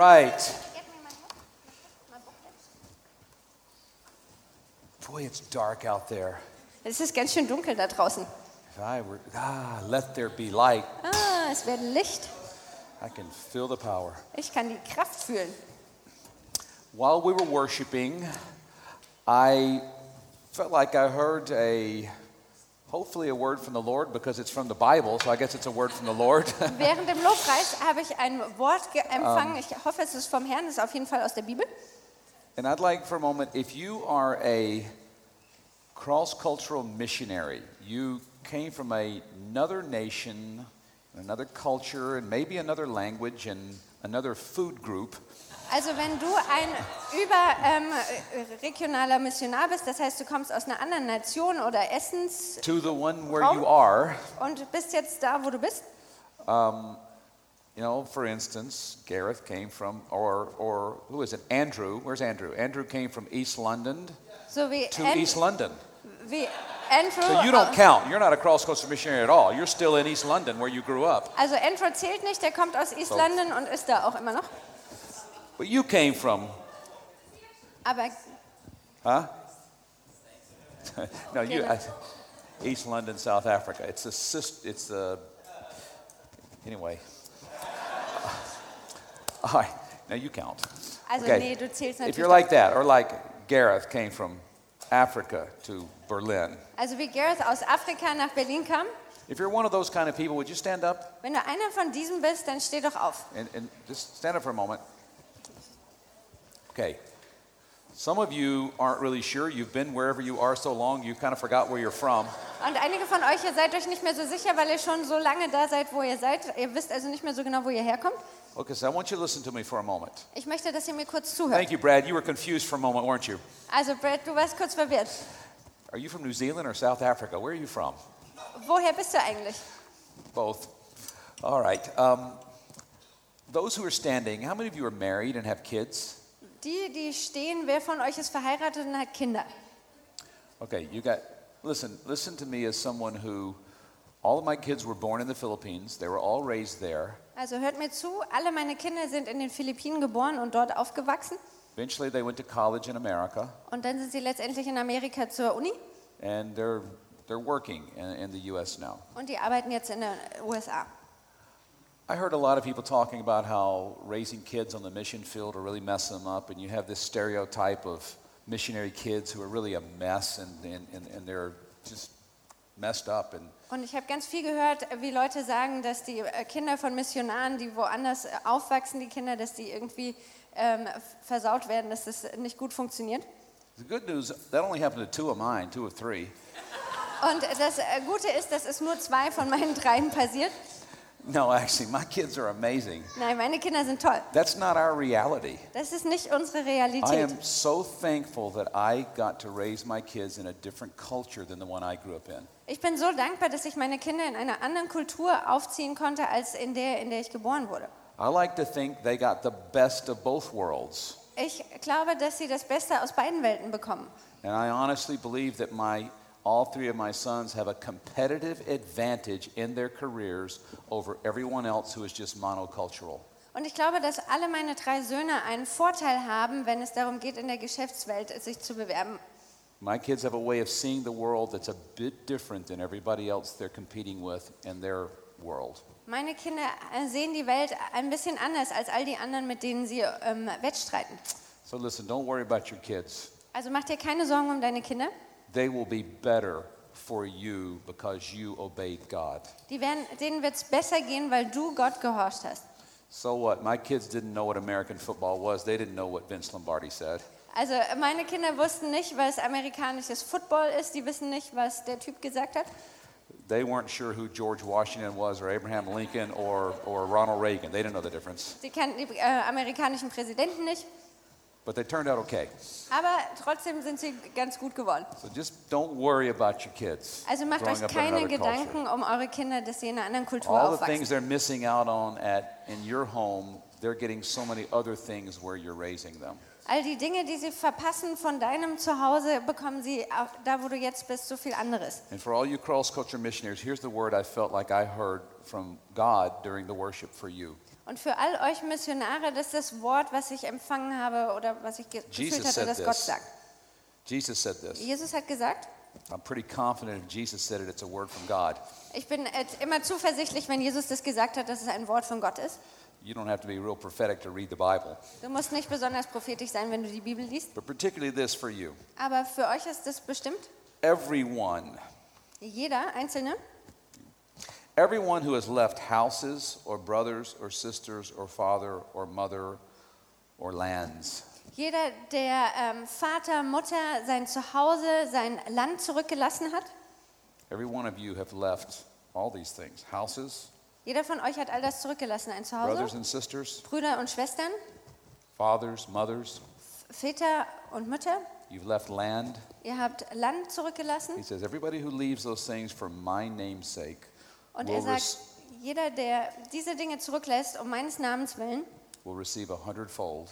right. Boy, it's dark out there. Es ist ganz schön dunkel da draußen. If I were, ah, let there be light. Ah, es wird Licht. I can feel the power. Ich kann die Kraft fühlen. While we were worshiping, I felt like I heard a, hopefully a word from the Lord because it's from the Bible, so I guess it's a word from the Lord. Während dem Lobpreis habe ich ein Wort ge- empfangen. Um, ich hoffe, es ist vom Herrn. Es ist auf jeden Fall aus der Bibel. and I'd like for a moment, if you are a cross cultural missionary, you came from a, another nation, another culture, and maybe another language and another food group. Also wenn du ein überregionaler Missionar bist, das heißt, du kommst aus einer anderen Nation oder Essens To the one where you are, und bist jetzt da, wo du bist. You know, for instance, Gareth came from, or, or who is it? Andrew. Where's Andrew? Andrew came from East London So to An East London. wie Andrew. So you don't count. You're not a cross coastal missionary at all. You're still in East London where you grew up. Also Andrew zählt nicht, der kommt aus East So. London und ist da auch immer noch. But you came from, Aber huh? no, you, I, East London, South Africa. It's a it's the, anyway. All right, now you count. also Okay. nee, du zählst If you're like that, or like Gareth came from Africa to Berlin, also wie Gareth aus Afrika nach Berlin kam. if you're one of those kind of people, would you stand up Wenn du einer von diesen bist, dann steh doch auf. and, and just stand up for a moment? Okay. Some of you aren't really sure. You've been wherever you are so long, you kind of forgot where you're from. Und einige von euch, ihr seid euch nicht mehr so sicher, weil ihr schon so lange da seid, wo ihr seid. Ihr wisst also nicht mehr so genau, wo ihr herkommt. Okay, so I want you to listen to me for a moment. Ich möchte, dass ihr mir kurz zuhört. Thank you, Brad. You were confused for a moment, weren't you? Also Brad, du warst kurz verwirrt. Are you from New Zealand or South Africa? Where are you from? Woher bist du eigentlich? Both. All right. Um, those who are standing, how many of you are married and have kids? Die, die stehen, wer von euch ist verheiratet und hat Kinder? Okay, you got, listen, listen to me as someone who, all of my kids were born in the Philippines. They were all raised there. Also hört mir zu, alle meine Kinder sind in den Philippinen geboren und dort aufgewachsen. Eventually, they went to college in America, Und dann sind sie letztendlich in Amerika zur Uni and they're, they're working in, in the U.S. now. und die arbeiten jetzt in den USA. I heard a lot of people talking about how raising kids on the mission field will really mess them up, and you have this stereotype of missionary kids who are really a mess and, and, and, and they're just messed up. And Und ich habe ganz viel gehört, wie Leute sagen, dass die äh, Kinder von Missionaren, die woanders äh, aufwachsen, die Kinder, dass die irgendwie ähm, versaut werden, dass das nicht gut funktioniert. the good news, that only happened to two of mine, two of three. Und das äh, Gute ist, dass es nur zwei von meinen dreien passiert. No, actually, my kids are amazing. Nein, meine Kinder sind toll. That's not our reality. Das ist nicht unsere I Realität. am so thankful that I got to raise my kids in a different culture than the one I grew up in. Ich bin so dankbar, dass ich meine Kinder in einer anderen Kultur aufziehen konnte, als in der, in der ich geboren wurde. I like to think they got the best of both worlds. Ich glaube, dass sie das Beste aus beiden Welten bekommen. And I honestly believe that my all three of my sons have a competitive advantage in their careers over everyone else who is just monocultural. Und ich glaube, dass alle meine drei Söhne einen Vorteil haben, wenn es darum geht, in der Geschäftswelt sich zu bewerben. My kids have a way of seeing the world that's a bit different than everybody else they're competing with in their world. Meine Kinder äh, sehen die Welt ein bisschen anders als all die anderen, mit denen sie ähm, wettstreiten. So listen, don't worry about your kids. Also mach dir keine Sorgen um deine Kinder. They will be better for you because you obeyed God. Die werden, denen wird es besser gehen, weil du Gott gehorcht hast. So what? My kids didn't know what American football was. They didn't know what Vince Lombardi said. Also meine Kinder wussten nicht, was amerikanisches Football ist. Die wissen nicht, was der Typ gesagt hat. They weren't sure who George Washington was or Abraham Lincoln or, or Ronald Reagan. They didn't know the difference. Sie kannten die äh, amerikanischen Präsidenten nicht. But they turned out okay. Aber trotzdem sind sie ganz gut geworden. So just don't worry about your kids. Also macht euch keine Gedanken culture. um eure Kinder, dass sie in einer anderen Kultur All the aufwachsen. things they're missing out on at in your home, they're getting so many other things where you're raising them. All die Dinge, die sie verpassen von deinem Zuhause, bekommen sie auch da, wo du jetzt bist, so viel anderes. And for all you cross culture missionaries, here's the word I felt like I heard from God during the worship for you. Und für all euch Missionare, das ist das Wort, was ich empfangen habe oder was ich gefühlt hatte, said dass. Gott sagt. Jesus said this. Jesus hat gesagt, I'm pretty confident if Jesus said it, it's a word from God. ich bin immer zuversichtlich, wenn Jesus das gesagt hat, dass es ein Wort von Gott ist. You don't have to be real prophetic to read the Bible, Du musst nicht besonders prophetisch sein, wenn du die Bibel liest. but particularly this for you. Aber für euch ist das bestimmt. Everyone, Jeder Einzelne, everyone who has left houses or brothers or sisters or father or mother or lands, jeder, der ähm, Vater, Mutter, sein Zuhause, sein Land zurückgelassen hat, every one of you have left all these things houses, jeder von euch hat all das zurückgelassen. Ein brothers Zuhause, and sisters, Brüder und Schwestern, fathers, mothers. Väter und Mütter. You've left land. Ihr habt Land zurückgelassen. He says, everybody who leaves those things for my name's sake Und will, er sagt, jeder, der diese Dinge zurücklässt, um meines Namens willen, will receive a hundredfold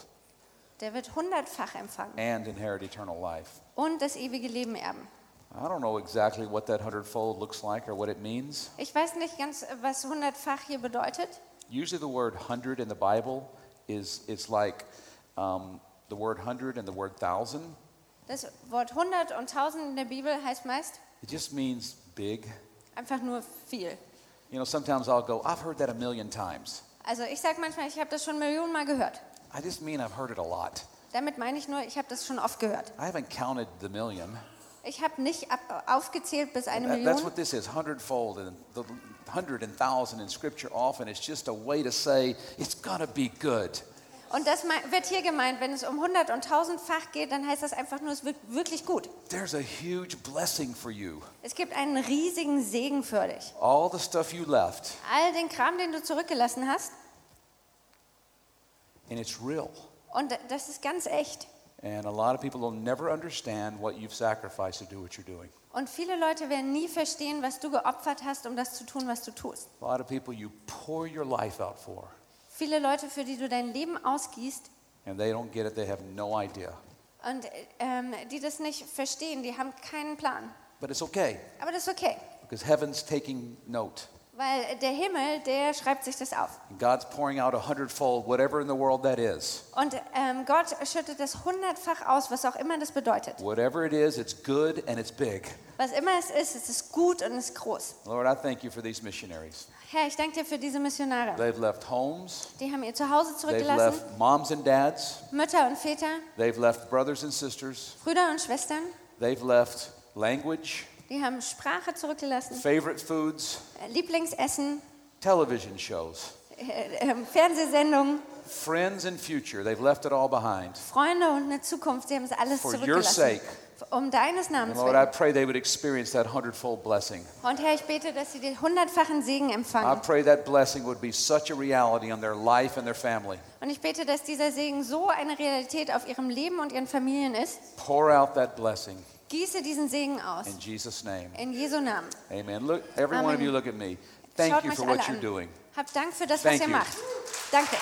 der wird hundertfach empfangen and inherit eternal life. und das ewige Leben erben. I don't know exactly what that hundredfold looks like or what it means. Ich weiß nicht ganz, was hundertfach hier bedeutet. Usually, the word hundred in the Bible is it's like um, the word hundred and the word thousand. Das Wort hundert und tausend in der Bibel heißt meist It just means big. einfach nur viel. You know, sometimes I'll go, I've heard that a million times. Also ich sage manchmal, ich habe das schon Millionen Mal gehört. I just mean I've heard it a lot. Damit meine ich nur, ich habe das schon oft gehört. I haven't counted the million. Ich habe nicht ab, aufgezählt bis eine That- that's Million. what this is hundredfold. And the hundred and thousand in Scripture often it's just a way to say it's going to be good. Und das wird hier gemeint, wenn es um hundert und tausendfach geht, dann heißt das einfach nur, es wird wirklich gut. There's a huge blessing for you. Es gibt einen riesigen Segen für dich. All the stuff you left, All den Kram, den du zurückgelassen hast, and it's real. und das ist ganz echt. And a lot of people will never understand what you've sacrificed to do what you're doing. Und viele Leute werden nie verstehen, was du geopfert hast, um das zu tun, was du tust. A lot of people you pour your life out for, Viele Leute, für die du dein Leben ausgießt and they don't get it, they have no idea. und ähm, die das nicht verstehen, die haben keinen Plan. But it's okay, Aber das ist okay, because heaven's taking note. weil der Himmel, der schreibt sich das auf. God's pouring out a hundredfold, whatever in the world that is. Und ähm, Gott schüttet das hundertfach aus, was auch immer das bedeutet. Whatever it is, it's good and it's big. Was immer es ist, es ist gut und es ist groß. Lord, I thank you for these missionaries. Herr, ich danke dir für diese Missionare. They've left homes, Die haben ihr Zuhause they've zurückgelassen, left moms and dads, Mütter und Väter, they've left brothers and sisters, Brüder und Schwestern. they've left language, Die haben Sprache zurückgelassen, favorite foods, äh, Lieblingsessen, television shows, äh, äh, Fernsehsendungen, friends and future. They've left it all behind. Freunde und eine Zukunft. Sie haben es alles For your zurückgelassen. sake. Um deines Namens Lord, I pray they would experience that hundredfold blessing. Und Herr, ich bete, dass sie den hundertfachen Segen I empfangen. pray that blessing would be such a reality on their life and their family. Und ich bete, dass dieser Segen so eine Realität auf ihrem Leben und ihren Familien ist. Pour out that blessing Gieße diesen Segen aus. in Jesus' name. In Jesu Namen. Amen. Look, every one of Amen. you look at me. Thank Schaut you for what you're an. doing. Habt Dank für das, Thank was ihr you. macht. Danke.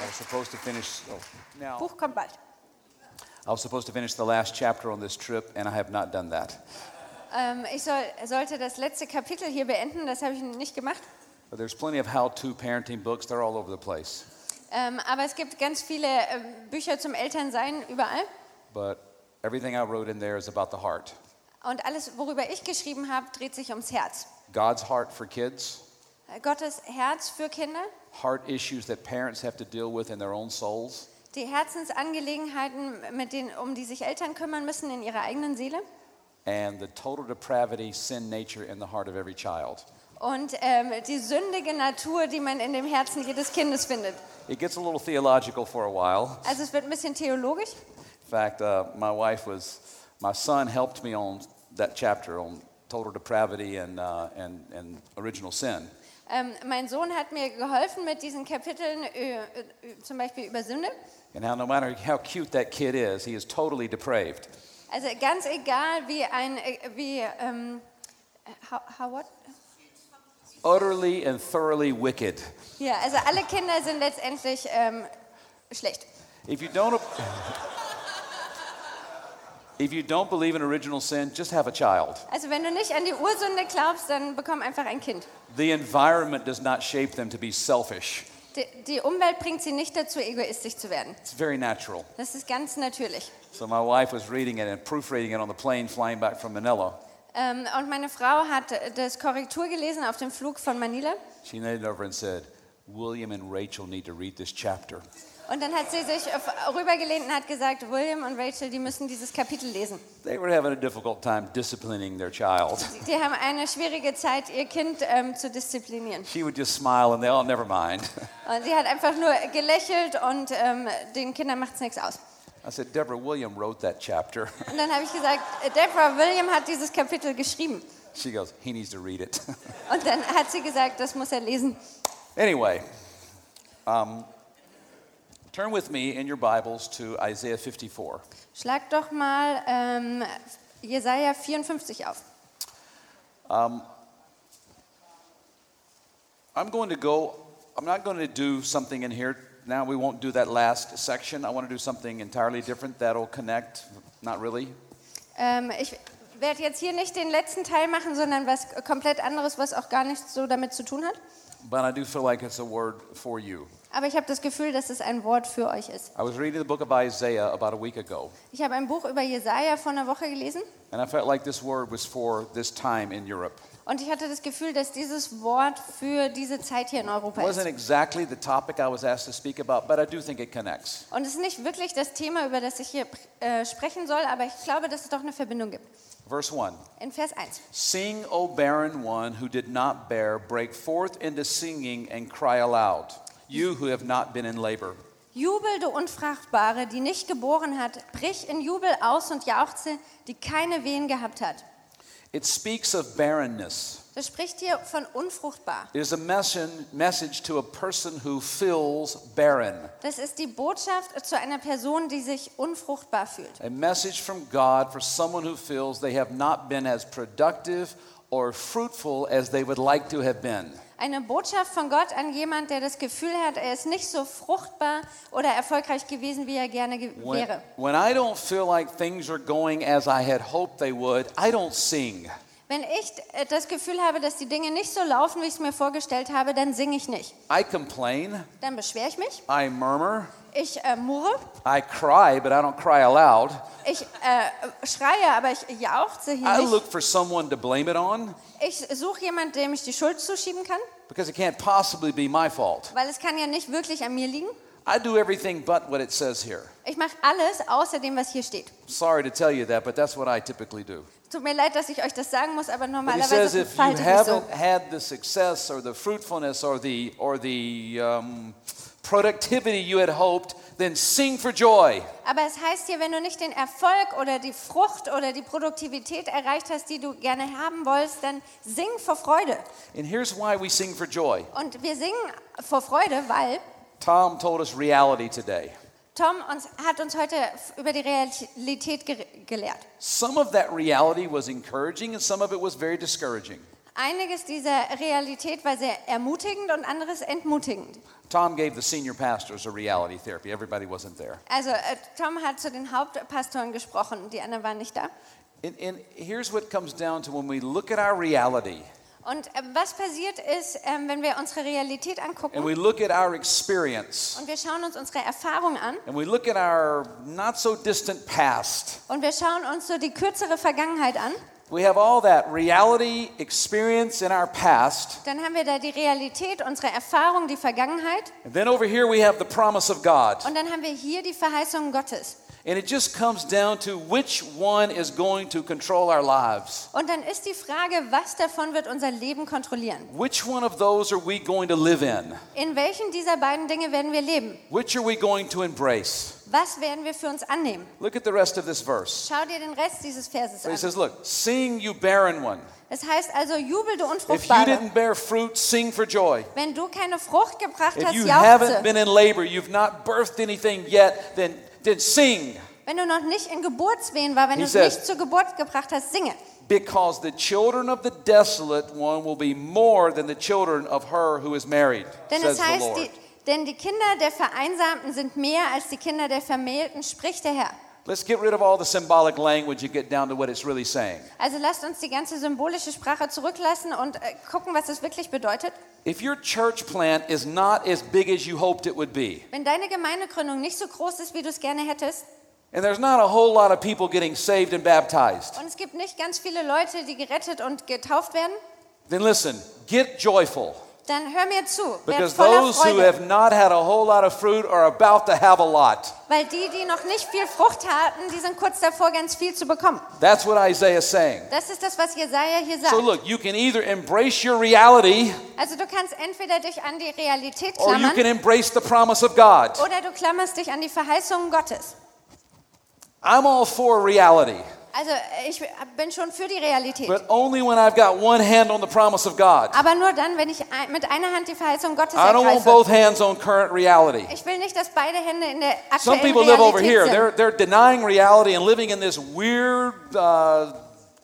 I was supposed to finish. Oh, now Buch kommt bald. I was supposed to finish the last chapter on this trip, and I have not done that. Ähm, ich soll, sollte das letzte Kapitel hier beenden, das habe ich nicht gemacht. But there's plenty of how-to parenting books. They're all over the place. Ähm, aber es gibt ganz viele ähm, Bücher zum Elternsein überall. But everything I wrote in there is about the heart. Und alles, worüber ich geschrieben habe, dreht sich ums Herz. God's heart for kids, Äh, Gottes Herz für Kinder, heart issues that parents have to deal with in their own souls, die Herzensangelegenheiten, mit denen, um die sich Eltern kümmern müssen in ihrer eigenen Seele. and the total depravity, sin nature in the heart of every child. Und ähm, die sündige Natur, die man in dem Herzen jedes Kindes findet. It gets a little theological for a while. Also es wird ein bisschen theologisch. In fact, uh, my wife was, my son helped me on that chapter on total depravity and, uh, and, and original sin. Ähm, mein Sohn hat mir geholfen mit diesen Kapiteln, äh, äh, zum Beispiel über Sünde. And how no matter how cute that kid is, he is totally depraved. Also ganz egal, wie ein, äh, wie, ähm, how, how what? utterly and thoroughly wicked. Ja, also alle Kinder sind letztendlich ähm, schlecht. If you don't If you don't believe in original sin, just have a child. Also wenn du nicht an die Ursünde glaubst, dann bekomm einfach ein Kind. The environment does not shape them to be selfish. Die, die Umwelt bringt sie nicht dazu, egoistisch zu werden. It's very natural. Das ist ganz natürlich. So my wife was reading it and proofreading it on the plane flying back from Manila. Ähm, und meine Frau hat das Korrektur gelesen auf dem Flug von Manila. She leaned over and said, William and Rachel need to read this chapter. Und dann hat sie sich rübergelehnt und hat gesagt, William und Rachel, die müssen dieses Kapitel lesen. They were having a difficult time disciplining their child. Die haben eine schwierige Zeit, ihr Kind ähm, zu disziplinieren. She would just smile and they, oh, never mind. Und sie hat einfach nur gelächelt und ähm, den Kindern macht es nichts aus. I said, Deborah, William wrote that chapter. Und dann habe ich gesagt, Deborah, William hat dieses Kapitel geschrieben. She goes, he needs to read it. Und dann hat sie gesagt, das muss er lesen. anyway, um, turn with me in your Bibles to Isaiah 54. Schlag doch mal ähm, Jesaja 54 auf. Um, I'm going to go, I'm not going to do something in here. Now, we won't do that last section. I want to do something entirely different that'll connect. Not really. Ähm, ich werde jetzt hier nicht den letzten Teil machen, sondern was komplett anderes, was auch gar nichts so damit zu tun hat. But I do feel like it's a word for you. Aber ich habe das Gefühl, dass es ein Wort für euch ist. I was reading the book of Isaiah about a week ago, Ich habe ein Buch über Jesaja vor einer Woche gelesen and I felt like this word was for this time in Europe. Und ich hatte das Gefühl, dass dieses Wort für diese Zeit hier in It Europa wasn't ist. exactly the topic I was asked to speak about, but I do think it connects. Und es ist nicht wirklich das Thema, über das ich hier äh, sprechen soll, aber ich glaube, dass es doch eine Verbindung gibt. Verse 1 In Vers 1. Sing, O barren one who did not bear, break forth into singing and cry aloud, you who have not been in labor. Jubel, du Unfruchtbare, die nicht geboren hat, brich in Jubel aus und jauchze, die keine Wehen gehabt hat. It speaks of barrenness. Das spricht hier von unfruchtbar. It is a message to a person who feels barren, Das ist die Botschaft zu einer Person, die sich unfruchtbar fühlt. a message from God for someone who feels they have not been as productive or fruitful as they would like to have been. Eine Botschaft von Gott an jemand, der das Gefühl hat, er ist nicht so fruchtbar oder erfolgreich gewesen, wie er gerne ge When, wäre. when I don't feel like things are going as I had hoped they would, I don't sing. Wenn ich äh, das Gefühl habe, dass die Dinge nicht so laufen, wie ich es mir vorgestellt habe, dann singe ich nicht. I complain, Dann beschwere ich mich, I murmur, ich äh, murre, I cry, but I don't cry aloud. ich äh, schreie, aber ich jauchze hier I nicht. look for someone to blame it on Ich suche jemanden, dem ich die Schuld zuschieben kann, because it can't possibly be my fault. weil es kann ja nicht wirklich an mir liegen. I do everything but what it says here. Ich mache alles außer dem, was hier steht. Sorry to tell you that, but that's what I typically do. Tut mir leid, dass ich euch das sagen muss, aber normalerweise says if you verhalte ich mich so. had the success or the fruitfulness or the or the um, productivity you had hoped, then sing for joy. Aber es heißt hier, wenn du nicht den Erfolg oder die Frucht oder die Produktivität erreicht hast, die du gerne haben wolltest, dann sing vor Freude. And here's why we sing for joy. Und wir singen vor Freude, weil Tom told us reality today. Tom uns, hat uns heute über die Realität ge gelehrt. Some of that reality was encouraging and some of it was very discouraging. Einiges dieser Realität war sehr ermutigend und anderes entmutigend. Tom gave the senior pastors a reality therapy. Everybody wasn't there. Also äh, Tom hat zu den Hauptpastoren gesprochen, die anderen waren nicht da. And, and here's what comes down to when we look at our reality Und äh, was passiert ist, ähm, wenn wir unsere Realität angucken and we look at our experience und wir schauen uns unsere Erfahrung an and we look at our not so distant past, und wir schauen uns so die kürzere Vergangenheit an, we have all that reality experience in our past. dann haben wir da die Realität, unsere Erfahrung, die Vergangenheit And then over here we have the promise of God. und dann haben wir hier die Verheißungen Gottes. And it just comes down to which one is going to control our lives. Und dann ist die Frage, was davon wird unser Leben kontrollieren? Which one of those are we going to live in? In welchen dieser beiden Dinge werden wir leben? Which are we going to embrace? Was werden wir für uns annehmen? Look at the rest of this verse. Schau dir den Rest dieses Verses So he says, Look, sing, you barren one. Es heißt also, jubel du If you didn't bear fruit, sing for joy. Wenn du keine Frucht gebracht If hast, you haven't been in labor, you've not birthed anything yet, then, then sing. Wenn du noch nicht in Geburtswehen war, wenn He du es says- nicht zur Geburt gebracht hast, singe. Because the children of the desolate one will be more than the children of her who is married, Denn says es the heißt, Lord. die, denn die Kinder der Vereinsamten sind mehr als die Kinder der Vermählten, spricht der Herr. Let's get rid of all the symbolic language and get down to what it's really saying. Also lasst uns die ganze symbolische Sprache zurücklassen und äh, gucken, was es wirklich bedeutet. If your church plant is not as big as you hoped it would be, Wenn deine Gemeindegründung nicht so groß ist, wie du es gerne hättest, and there's not a whole lot of people getting saved and baptized, und es gibt nicht ganz viele Leute, die gerettet und getauft werden, then listen, get joyful. Dann hör mir zu. Because those who have not had a whole lot of fruit are about to have a lot. Weil die, die noch nicht viel Frucht hatten, die sind kurz davor, ganz viel zu bekommen. That's what Isaiah is saying. Das ist das, was Jesaja hier sagt. So look, you can either embrace your reality Also du kannst entweder dich an die Realität or you klammern can embrace the promise of God. oder du klammerst dich an die Verheißungen Gottes. I'm all for reality, Also ich bin schon für die Realität. but only when I've got one hand on the promise of God. Aber nur dann, wenn ich mit einer Hand die Verheißung Gottes I don't want both hands on current reality. Ich will nicht, dass beide Hände in der Some aktuellen people live over Realität here. sind. They're, they're denying reality and living in this weird uh,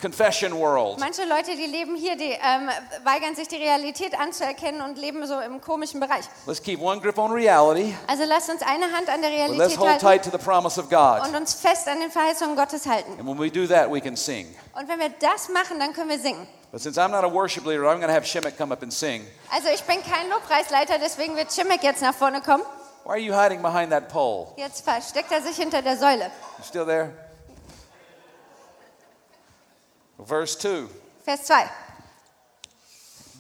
confession world. Manche Leute, die leben hier, die ähm, weigern sich, die Realität anzuerkennen und leben so im komischen Bereich. Let's keep one grip on reality, Also lasst uns eine Hand an der but let's Realität hold halten tight to the promise of God. und uns fest an den Verheißungen Gottes halten. And when we do that, we can sing. Und wenn wir das machen, dann können wir singen. But since I'm not a worship leader, I'm going to have Shemek come up and sing. Also ich bin kein Lobpreisleiter, deswegen wird Chimek jetzt nach vorne kommen. Why are you hiding behind that pole? Jetzt versteckt er sich hinter der Säule. You still there? Verse 2. Vers 2.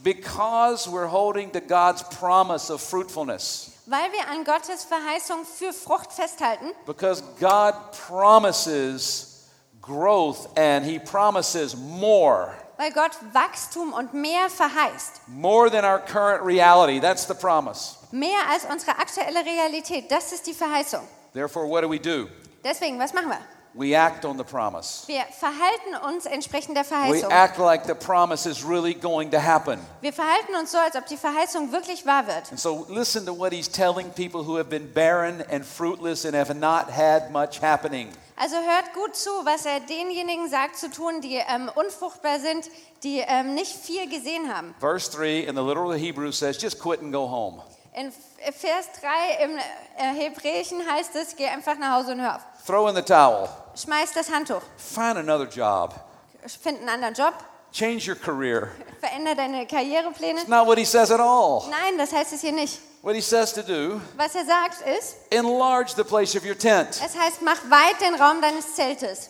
Because we're holding to God's promise of fruitfulness. Weil wir an Gottes Verheißung für Frucht festhalten, Because God promises growth and He promises more. weil Gott Wachstum und mehr verheißt. More than our current reality. That's the promise. Mehr als unsere aktuelle Realität. Das ist die Verheißung. Therefore, what do we do? Deswegen, was machen wir? We act on the promise. Wir verhalten uns entsprechend der We Verheißung. act like the promise is really going to happen. Wir verhalten uns so, als ob die Verheißung wirklich wahr wird. And so, listen to what He's telling people who have been barren and fruitless and have not had much happening. Also hört gut zu, was er denjenigen sagt zu tun, die ähm, unfruchtbar sind, die ähm, nicht viel gesehen haben. Verse 3 in the literal Hebrew says, just quit and go home. In Vers 3 im äh, Hebräischen heißt es, geh einfach nach Hause und hör auf. Throw in the towel. Schmeiß das Handtuch. Find another job. Find einen anderen Job. Change your career. Veränder deine Karrierepläne. It's not what he says at all. Nein, das heißt es hier nicht. What he says to do, Was er sagt ist, enlarge the place of your tent. es heißt, mach weit den Raum deines Zeltes.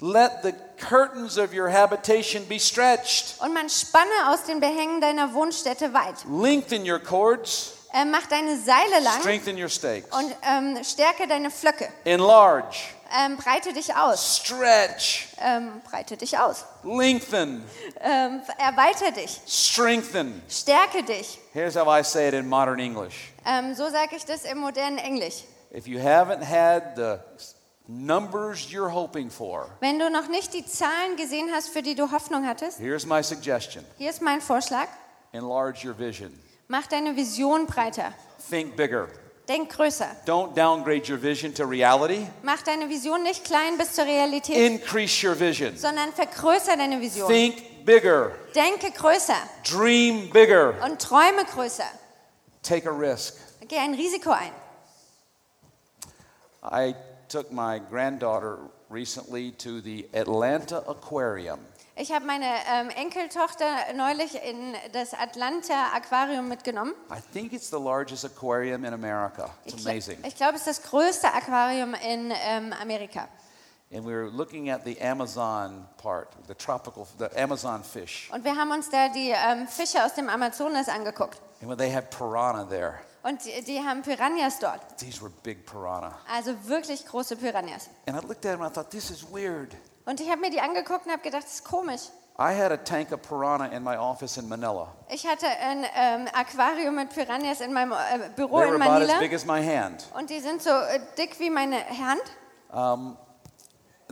Let the curtains of your habitation be stretched. Und man spanne aus den Behängen deiner Wohnstätte weit. Lengthen your cords. Äh, mach deine Seile lang Strengthen your stakes. und ähm, stärke deine Flöcke. Enlarge. Ähm, breite dich aus. Stretch. Ähm, breite dich aus. Lengthen. Ähm, erweiter dich. Strengthen. Stärke dich. Here's how I say it in modern English. Ähm, so sage ich das im modernen Englisch. If you haven't had the numbers you're hoping for, Wenn du noch nicht die Zahlen gesehen hast, für die du Hoffnung hattest, here's my suggestion hier ist mein Vorschlag. enlarge your vision. Mach deine Vision breiter. Think bigger. Denk größer. Don't downgrade your vision to reality. Mach deine Vision nicht klein bis zur Realität, Increase your vision. sondern vergrößer deine Vision. Think bigger. Denke größer Dream bigger. und träume größer. Take a risk. Geh ein Risiko ein. I took my granddaughter recently to the Atlanta Aquarium. Ich habe meine ähm, Enkeltochter neulich in das Atlanta Aquarium mitgenommen. I think it's the largest aquarium in America. It's Ich, amazing. ich glaube, es ist das größte Aquarium in ähm, Amerika. And we were looking at the Amazon part, the tropical, the Amazon fish. Und wir haben uns da die ähm, Fische aus dem Amazonas angeguckt. And when they had piranha there, Und die, die haben Piranhas dort. these were big piranha. Also wirklich große Piranhas. And I looked at them and I thought, this is weird. Und ich habe mir die angeguckt und habe gedacht, das ist komisch. I had a tank of piranha in my office in Manila. Ich hatte ein ähm, Aquarium mit Piranhas in meinem äh, Büro They were in about Manila. as big as my hand. Und die sind so äh, dick wie meine Hand. Um,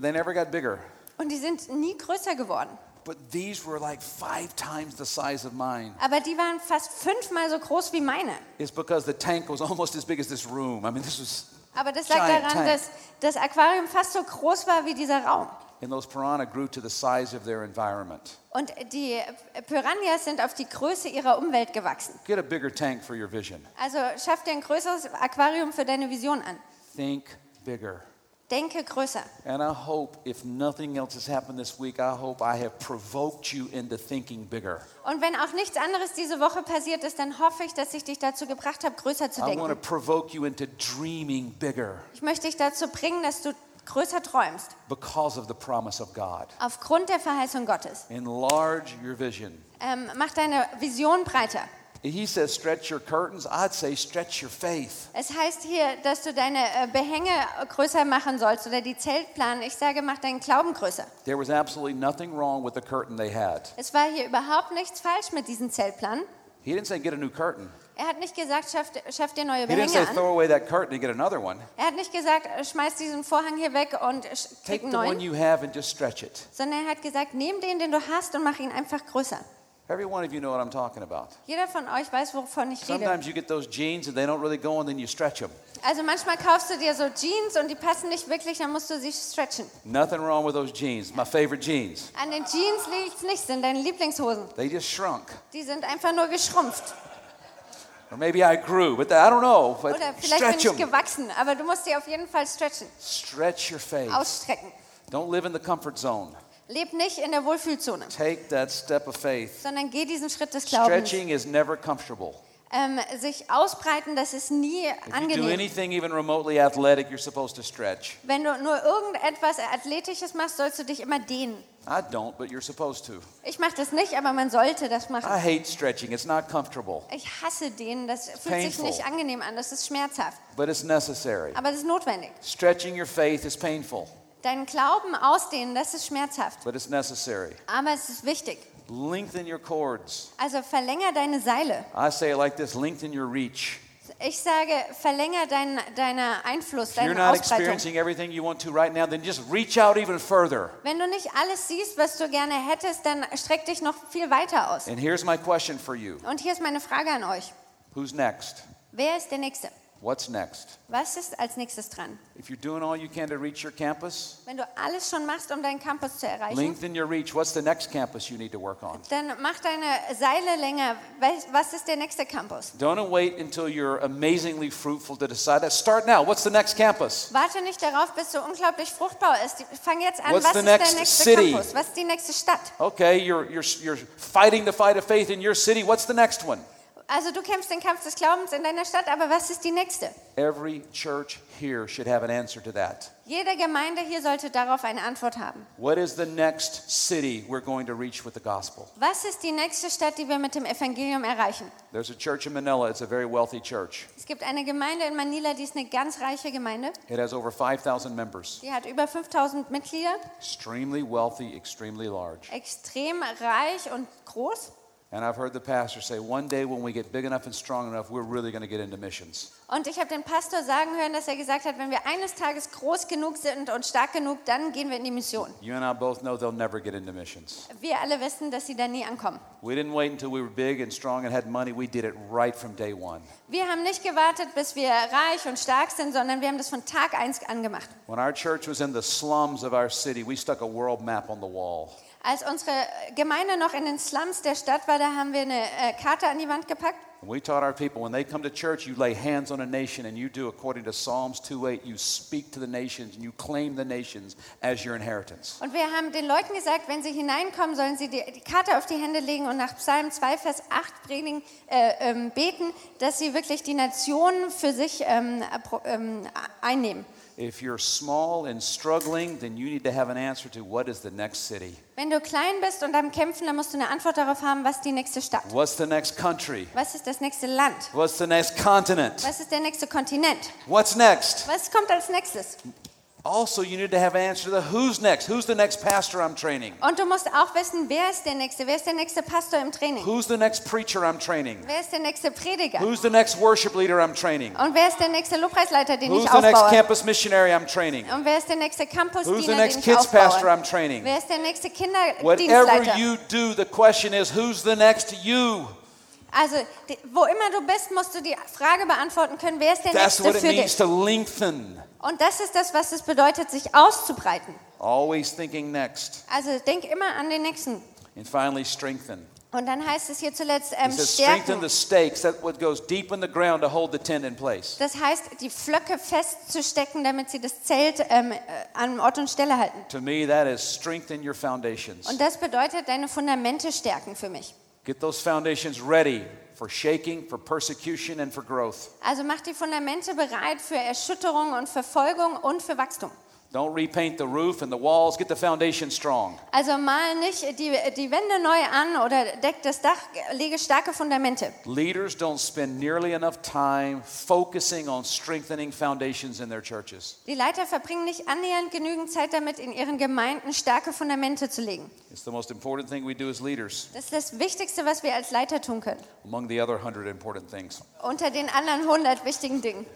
they never got bigger. Und die sind nie größer geworden. But these were like five times the size of mine. Aber die waren fast fünfmal so groß wie meine. It's because the tank was almost as big as this room. I mean, this was Aber das lag daran, tank. dass das Aquarium fast so groß war wie dieser Raum. And those piranha grew to the size of their environment. Und die Piranhas sind auf die Größe ihrer Umwelt gewachsen. Get a bigger tank for your vision. Also schaff dir ein größeres Aquarium für deine Vision an. Think bigger. Denke größer. And I hope, if nothing else has happened this week, I hope I have provoked you into thinking bigger. Und wenn auch nichts anderes diese Woche passiert ist, dann hoffe ich, dass ich dich dazu gebracht habe, größer zu I want to denken. provoke you into dreaming bigger Ich möchte dich dazu bringen, dass du größer träumst, because of the promise of God. aufgrund der Verheißung Gottes. Enlarge your vision. Ähm, mach deine Vision breiter. He says, stretch your curtains. I'd say, stretch your faith. Es heißt hier, dass du deine äh, Behänge größer machen sollst oder die Zeltplan. Ich sage, mach deinen Glauben größer. There was absolutely nothing wrong with the curtain they had. Es war hier überhaupt nichts falsch mit diesem Zeltplan. He didn't say, get a new curtain. Er hat nicht gesagt, schaff, schaff dir neue He didn't say, Behänge an. throw away that curtain and get another one. Er hat nicht gesagt, äh, schmeiß diesen Vorhang hier weg und sch- krieg Take einen the one neuen. you have and just stretch it. Sondern er hat gesagt, nimm den, den du hast und mach ihn einfach größer. Every one of you know what I'm talking about. Jeder von euch weiß, wovon ich rede. Sometimes you get those jeans and they don't really go and then you stretch them. Also manchmal kaufst du dir so Jeans und die passen nicht wirklich, dann musst du sie stretchen. Nothing wrong with those jeans. My favorite jeans. An den Jeans liegt es nicht, sind deine Lieblingshosen. They just shrunk. Die sind einfach nur geschrumpft. Or maybe I grew, but I don't know. But Oder vielleicht bin stretch ich gewachsen, aber du musst sie auf jeden Fall stretchen, Stretch your faith. ausstrecken. Don't live in the comfort zone. Leb nicht in der Wohlfühlzone, Take that step of faith. sondern geh diesen Schritt des Glaubens. Stretching is never comfortable. Ähm, sich ausbreiten, das ist nie If you do angenehm. anything even remotely athletic, you're supposed to stretch. Wenn du nur irgendetwas Athletisches machst, sollst du dich immer dehnen. I don't, but you're supposed to. Ich mache das nicht, aber man sollte das machen. I hate stretching. It's not comfortable, Ich hasse dehnen, das fühlt sich painful. nicht angenehm an, das ist schmerzhaft. but it's necessary. Aber das ist notwendig. Stretching your faith is painful, Deinen Glauben ausdehnen, das ist schmerzhaft. but it's necessary. Aber es ist wichtig. Lengthen your cords. Also verlänger deine Seile. I say it like this lengthen your reach. Ich sage, verlänger deinen deine Einfluss, If you're deine not Ausbreitung. experiencing everything you want to right now, then just reach out even further. Wenn du nicht alles siehst, was du gerne hättest, dann streck dich noch viel weiter aus. And here's my question for you Und hier ist meine Frage an euch. Who's next? Wer ist der Nächste? What's next? Was ist als nächstes dran? If you're doing all you can to reach your campus, Wenn du alles schon machst, um deinen Campus zu erreichen, lengthen your reach. What's the next campus you need to work on? dann mach deine Seile länger. Was ist der nächste Campus? Don't wait until you're amazingly fruitful to decide that. Start now. What's the next campus? Warte nicht darauf, bis du unglaublich fruchtbar bist. Fang jetzt an. What's Was the ist der next nächste city? Campus? Was ist die nächste Stadt? Okay, you're, you're, you're fighting the fight of faith in your city. What's the next one? Also du kämpfst den Kampf des Glaubens in deiner Stadt, aber was ist die nächste? Every church here should have an answer to that. Jede Gemeinde hier sollte darauf eine Antwort haben. What is the next city we're going to reach with the gospel? Was ist die nächste Stadt, die wir mit dem Evangelium erreichen? There's a church in Manila. It's a very wealthy church. Es gibt eine Gemeinde in Manila, die ist eine ganz reiche Gemeinde. It has over 5,000 members. Die hat über 5000 Mitglieder, Extremely wealthy, extremely large. extrem reich und groß. And I've heard the pastor say, one day when we get big enough and strong enough, we're really going to get into missions. Und ich habe den Pastor sagen hören, dass er gesagt hat, wenn wir eines Tages groß genug sind und stark genug, dann gehen wir in die Mission. You and I both know they'll never get into missions. Wir alle wissen, dass sie da nie ankommen. We didn't wait until we were big and strong and had money. We did it right from day one. Wir haben nicht gewartet, bis wir reich und stark sind, sondern wir haben das von Tag eins angemacht. When our church was in the slums of our city, we stuck a world map on the wall. Als unsere Gemeinde noch in den Slums der Stadt war, da haben wir eine äh, Karte an die Wand gepackt. And we taught our people when they come to church, you lay hands on a nation and you do according to Psalms 2:8, you speak to the nations and you claim the nations as your inheritance. Und wir haben den Leuten gesagt, wenn sie hineinkommen, sollen sie die, die Karte auf die Hände legen und nach Psalm 2, Vers 8 predigen, äh, ähm, beten, dass sie wirklich die Nationen für sich ähm, ähm, einnehmen. If you're small and struggling, then you need to have an answer to what is the next city? Wenn du klein bist und am Kämpfen, dann musst du eine Antwort darauf haben, was die nächste Stadt? What's the next country? Was ist das nächste Land? What's the next continent? Was ist der nächste Kontinent? What's next? Was kommt als nächstes? Also, you need to have an answer to the who's next? Who's the next pastor I'm training? Und du musst auch wissen, wer ist der nächste? Wer ist der nächste Pastor im Training? Who's the next preacher I'm training? Wer ist der nächste Prediger? Who's the next worship leader I'm training? Und wer ist der nächste Lobpreisleiter, den Who's ich the next campus missionary I'm training? Und wer ist der nächste Campus Who's the next kids pastor? I'm training? Wer ist der nächste Whatever you do, the question is who's the next you? Also, wo immer du bist, musst du die Frage beantworten können, wer ist der That's Nächste what it für means dich? to lengthen. Und das ist das, was es bedeutet, sich auszubreiten. Always thinking next. Also denk immer an den nächsten. And finally, strengthen. Und dann heißt es hier zuletzt ähm, says, strengthen stärken. the stakes, that what goes deep in the ground to hold the tent in place. Das heißt, die Flöcke festzustecken, damit sie das Zelt ähm, äh, an Ort und Stelle halten. To me, that is strengthen your foundations. Und das bedeutet, deine Fundamente stärken für mich. Get those foundations ready for shaking, for persecution, and for growth. Also mach die Fundamente bereit für Erschütterung und Verfolgung und für Wachstum. Don't repaint the roof and the walls. Get the foundation strong. Also mal nicht die, die Wände neu an oder deck das Dach, lege starke Fundamente. Leaders don't spend nearly enough time focusing on strengthening foundations in their churches. Die Leiter verbringen nicht annähernd genügend Zeit damit, in ihren Gemeinden starke Fundamente zu legen. It's the most important thing we do as leaders, Das ist das Wichtigste, was wir als Leiter tun können. among the other hundred important things. Unter den anderen 100 wichtigen Dingen.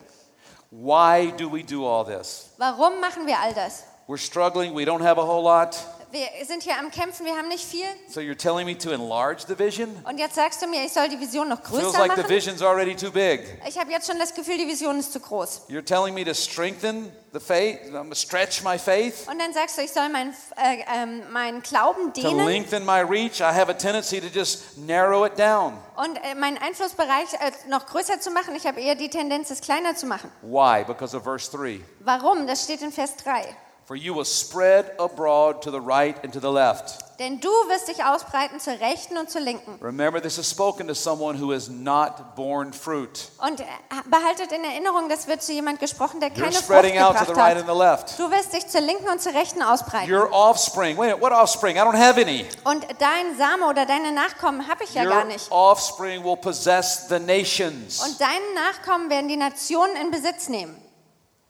Why do we do all this? Warum machen wir all das? We're struggling, we don't have a whole lot. Wir sind hier am Kämpfen, wir haben nicht viel. So you're telling me to enlarge the vision? Und jetzt sagst du mir, ich soll die Vision noch Feels größer like the machen? vision's already too big. Ich habe jetzt schon das Gefühl, die Vision ist zu groß. You're telling me to strengthen the faith, I'm stretch my faith, Und dann sagst du, ich soll meinen äh, ähm, meinen Glauben to dehnen lengthen my reach. I have a tendency to just narrow it down. und äh, meinen Einflussbereich äh, noch größer zu machen. Ich habe eher die Tendenz, es kleiner zu machen. Why? Because of verse 3. Warum? Das steht in Vers 3. For you will spread abroad to the right and to the left. Denn du wirst dich ausbreiten zur Rechten und zur Linken. Remember, this is spoken to someone who has not borne fruit. Und äh, behaltet in Erinnerung, das wird zu jemand gesprochen, der You're keine Frucht spreading out to the right and hat. the left. Du wirst dich zur Linken und zur Rechten ausbreiten. Your offspring, wait a minute, what offspring? I don't have any. Und dein Same oder deine Nachkommen habe ich ja gar Your nicht. offspring will possess the nations Und deine Nachkommen werden die Nationen in Besitz nehmen.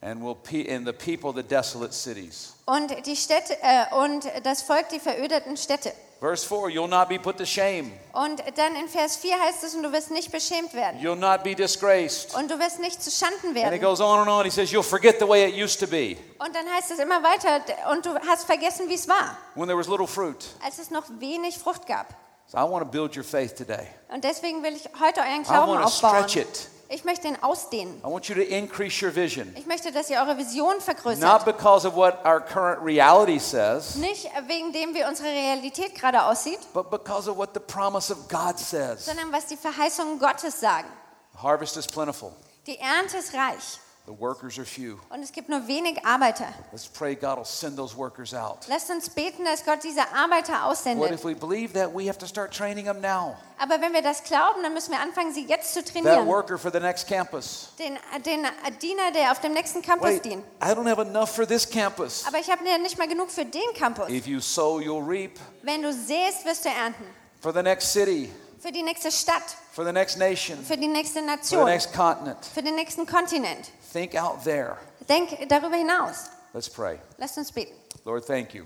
And will pe- and the people the desolate cities. Und die Städte äh, und das Volk die verödeten Städte. Verse 4, you'll not be put to shame. Und dann in Vers 4 heißt es, und du wirst nicht beschämt werden. You'll not be disgraced. Und du wirst nicht zu Schanden And it werden. goes on and on. He says, You'll forget the way it used to be Und dann heißt es immer weiter, und du hast vergessen, wie es war, when there was little fruit. als es noch wenig Frucht gab. So I want to build your faith today. Und deswegen will ich heute euren I Glauben want to aufbauen. stretch it. Ich möchte ihn ausdehnen. I want you to increase your vision. Ich möchte, dass ihr eure Vision Not vergrößert. because of what our current reality says, Nicht wegen dem, wie unsere Realität gerade aussieht, but because of what the promise of God says. sondern was die Verheißungen Gottes sagen. The harvest is plentiful, Die Ernte ist reich the workers are few. und es gibt nur wenig Arbeiter. Let's pray God will send those workers out. Lasst uns beten, dass Gott diese Arbeiter What aussendet. if we believe that? We have to start training them now. Aber wenn wir das glauben, dann müssen wir anfangen, sie jetzt zu That trainieren. worker for the next campus. Den, den Diener, der auf dem nächsten Campus Wait, dient. I don't have enough for this campus. Aber ich habe nicht mal genug für den Campus. If you sow, you'll reap. Wenn du säst, wirst du ernten. For the next city, Für die nächste Stadt, for the next nation, für die nächste for the Nation, next continent. für den nächsten Kontinent. Think out there. Denk darüber hinaus. Let's pray. Lasst uns beten. Lord, thank you.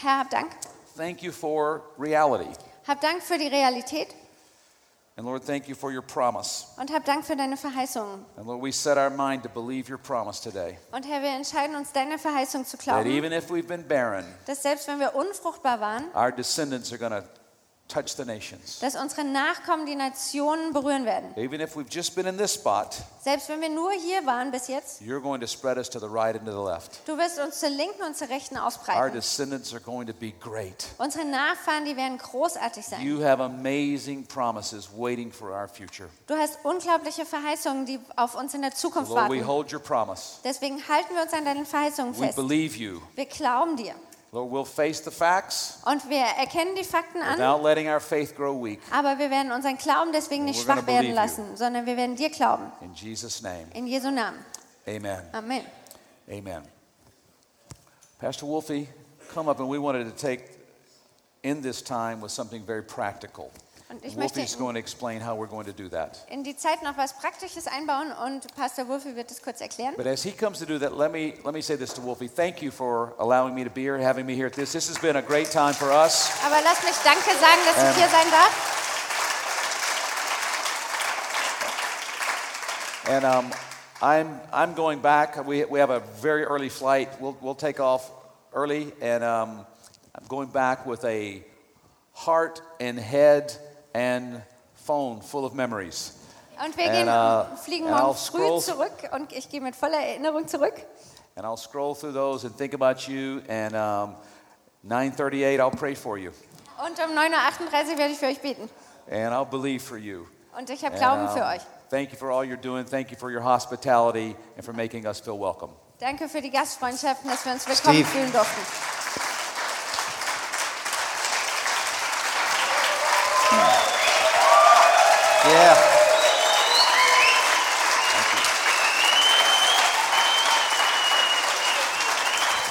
Herr, hab Dank. Thank you for reality. Hab Dank für die Realität And Lord, thank you for your promise. und hab Dank für deine Verheißungen. And Lord, we set our mind to believe your promise today. Und Herr, wir entscheiden uns, deine Verheißung zu That glauben, even if we've been barren, dass selbst wenn wir unfruchtbar waren, our descendants are going to touch the nations. dass unsere Nachkommen die Nationen berühren werden. Even if we've just been in this spot, Selbst wenn wir nur hier waren bis jetzt, you're going to spread us to the right and to the left. du wirst uns zur Linken und zur Rechten Our ausbreiten. descendants are going to be great. Unsere Nachfahren, die werden großartig sein. You have amazing promises waiting for our future. Du hast unglaubliche Verheißungen, die auf uns in der Zukunft Lord, we warten. hold your promise. Deswegen halten wir uns an deinen Verheißungen We fest. believe you. Wir glauben dir. Lord, we'll face the facts Und wir erkennen die Fakten an, without letting our faith grow weak. aber wir werden unseren Glauben deswegen nicht schwach werden believe you. lassen, sondern wir werden dir glauben. In Jesus' name, In Jesu Namen. amen. Amen. Amen. Pastor Wolfie, come up, and we wanted to take in this time with something very practical. Und ich möchte Wolfie's going to explain how we're going to do that. in die Zeit noch was Praktisches einbauen und Pastor Wulfi wird es kurz erklären. But as he comes to do that, let me let me say this to Wolfie. Thank you for allowing me to be here, having me here at this. This has been a great time for us. Aber lass mich Danke sagen, dass ich hier sein darf. And um, I'm, I'm going back. We, we have a very early flight. We'll, we'll take off early. And um, I'm going back with a heart and head and phone full of memories. Und wir And, gehen, uh, fliegen and I'll morgen früh scroll- zurück und ich gehe mit voller Erinnerung zurück. and I'll scroll through those and think about you. And um, 9:38, I'll pray for you, Und um 9.38 Uhr werde ich für euch beten. and I'll believe for you. Und ich habe And, Glauben um, für euch. Thank you for all you're doing. Thank you for your hospitality and for making us feel welcome. Danke für die Gastfreundschaften, dass wir uns willkommen Steve. fühlen durften. Yeah. Thank you.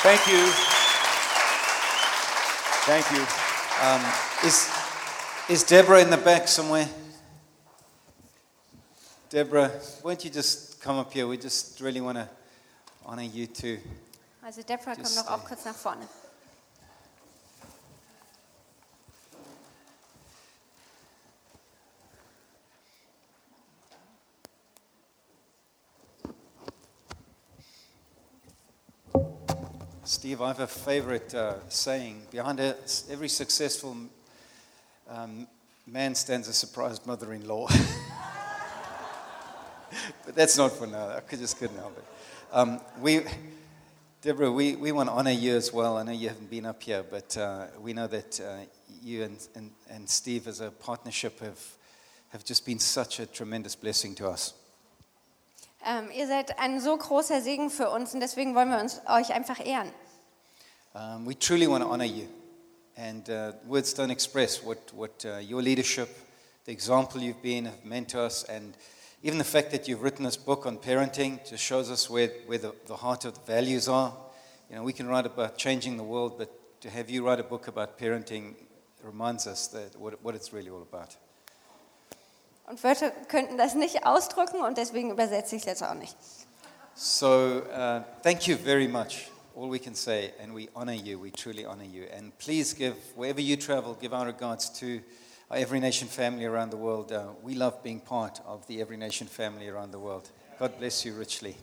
Thank you. Thank you. Is, is Deborah in the back somewhere? Deborah, won't you just come up here? We just really want to honor you too. Also Deborah kommt Just noch auch stay. kurz nach vorne. Steve, I have a favorite uh, saying. Behind every successful um, man stands a surprised mother in law. but that's not for now. I could just couldn't help it. Um, we, Deborah, we, we want to honor you as well. I know you haven't been up here, but uh, we know that uh, you and, and, and Steve, as a partnership, have, have just been such a tremendous blessing to us. Ähm, ihr seid ein so großer Segen für uns und deswegen wollen wir uns, euch einfach ehren. Um, we truly want to honor you. And uh, words don't express what, what uh, your leadership, the example you've been, have meant to us. And even the fact that you've written this book on parenting just shows us where, where the, the heart of the values are. You know, we can write about changing the world, but to have you write a book about parenting reminds us that what, what it's really all about. Und Wörter könnten das nicht ausdrücken und deswegen übersetze ich es jetzt auch nicht. So uh, thank you very much. All we can say, and we honor you. We truly honor you. And please give, wherever you travel, give our regards to our Every Nation family around the world. Uh, we love being part of the Every Nation family around the world. God bless you richly.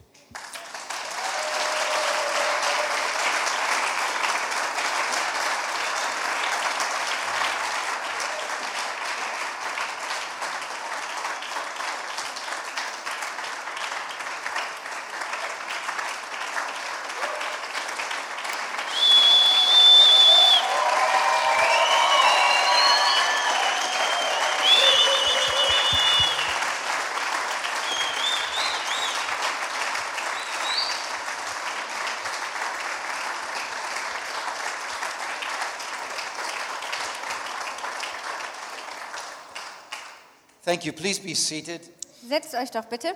Thank you. Please be seated. Setzt euch doch bitte.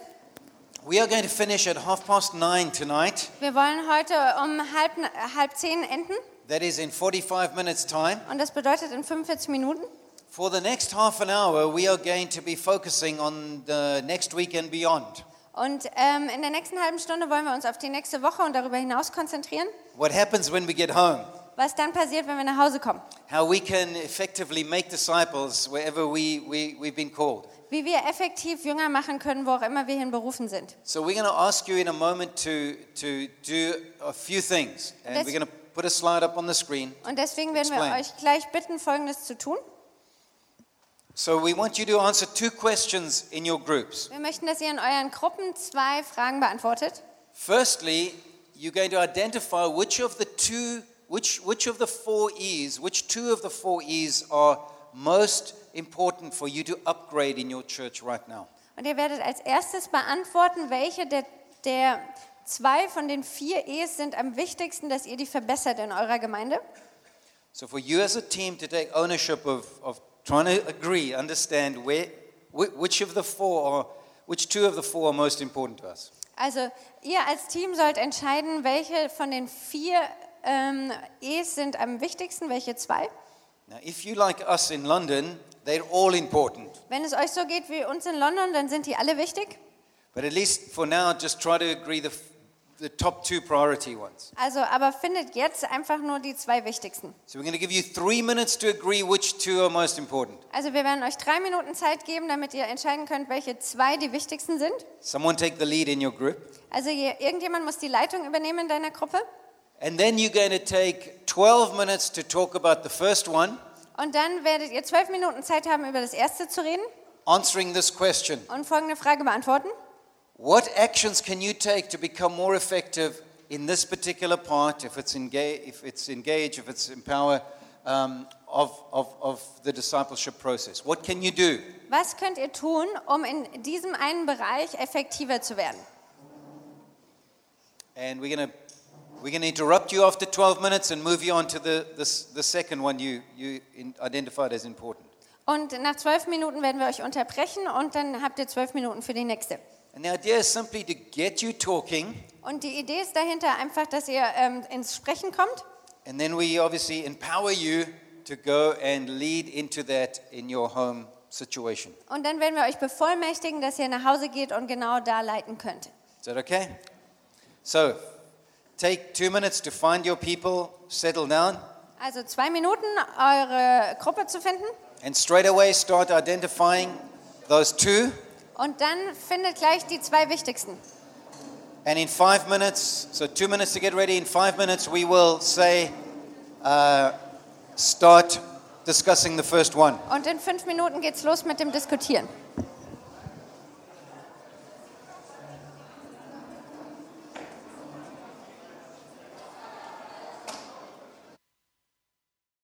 We are going to finish at half past nine tonight. Wir wollen heute um halb, halb zehn enden That is in 45 minutes' time. und das bedeutet in 45 Minuten. For the next half an hour, we are going to be focusing on the next week and beyond. Und ähm, in der nächsten halben Stunde wollen wir uns auf die nächste Woche und darüber hinaus konzentrieren, What happens when we get home? Was dann passiert, wenn wir nach Hause kommen. How we can effectively make disciples wherever we, we, we've been called. Wie wir effektiv Jünger machen können, wo auch immer wir hin berufen sind. So we're going to ask you in a moment to, to do a few things. And we're going to put a slide up on the screen. Und deswegen werden wir euch gleich bitten, Folgendes zu tun. So we want you to answer two questions in your groups. Wir möchten, dass ihr in euren Gruppen zwei Fragen beantwortet. Firstly, you're going to identify which of the two, which, which of the four E's, which two of the four E's are most important for you to upgrade in your church right now. Und ihr werdet als erstes beantworten, welche der, der zwei von den vier E's sind am wichtigsten, dass ihr die verbessert in eurer Gemeinde. So for you as a team to take ownership of, of trying to agree, understand where, whi- which of the four are, which two of the four are most important to us. Also ihr als Team sollt entscheiden, welche von den vier ähm, E's sind am wichtigsten, welche zwei. Now, if you like us in London, they're all important. Wenn es euch so geht wie uns in London, dann sind die alle wichtig. But at least for now, just try to agree the, the top two priority ones. Also, aber findet jetzt einfach nur die zwei wichtigsten. So we're going to give you three minutes to agree which two are most important. Also wir werden euch drei Minuten Zeit geben, damit ihr entscheiden könnt, welche zwei die wichtigsten sind. Someone take the lead in your group. Also ihr, irgendjemand muss die Leitung übernehmen in deiner Gruppe. And then you're going to take 12 minutes to talk about the first one, Und dann werdet ihr zwölf Minuten Zeit haben, über das erste zu reden answering this question und folgende Frage beantworten. What actions can you take to become more effective in this particular part, if it's engage, if it's engage, if it's empower, um, of, of, of the discipleship process? What can you do? Was könnt ihr tun, um in diesem einen Bereich effektiver zu werden? And we're going to we're going to interrupt you after 12 minutes and move you on to the, the, the second one you, you identified as important. Und nach zwölf Minuten werden wir euch unterbrechen und dann habt ihr zwölf Minuten für die nächste. And the idea is simply to get you talking, Und die Idee ist dahinter einfach, dass ihr ähm, ins Sprechen kommt and then we obviously empower you to go and lead into that in your home situation. und dann werden wir euch bevollmächtigen, dass ihr nach Hause geht und genau da leiten könnt. Is that okay? So, take two minutes to find your people, settle down, Also zwei Minuten, eure Gruppe zu finden and straight away start identifying those two. und dann findet gleich die zwei wichtigsten. And in five minutes, so two minutes to get ready, in five minutes, we will say, uh, start discussing the first one. Und in fünf Minuten geht's los mit dem Diskutieren.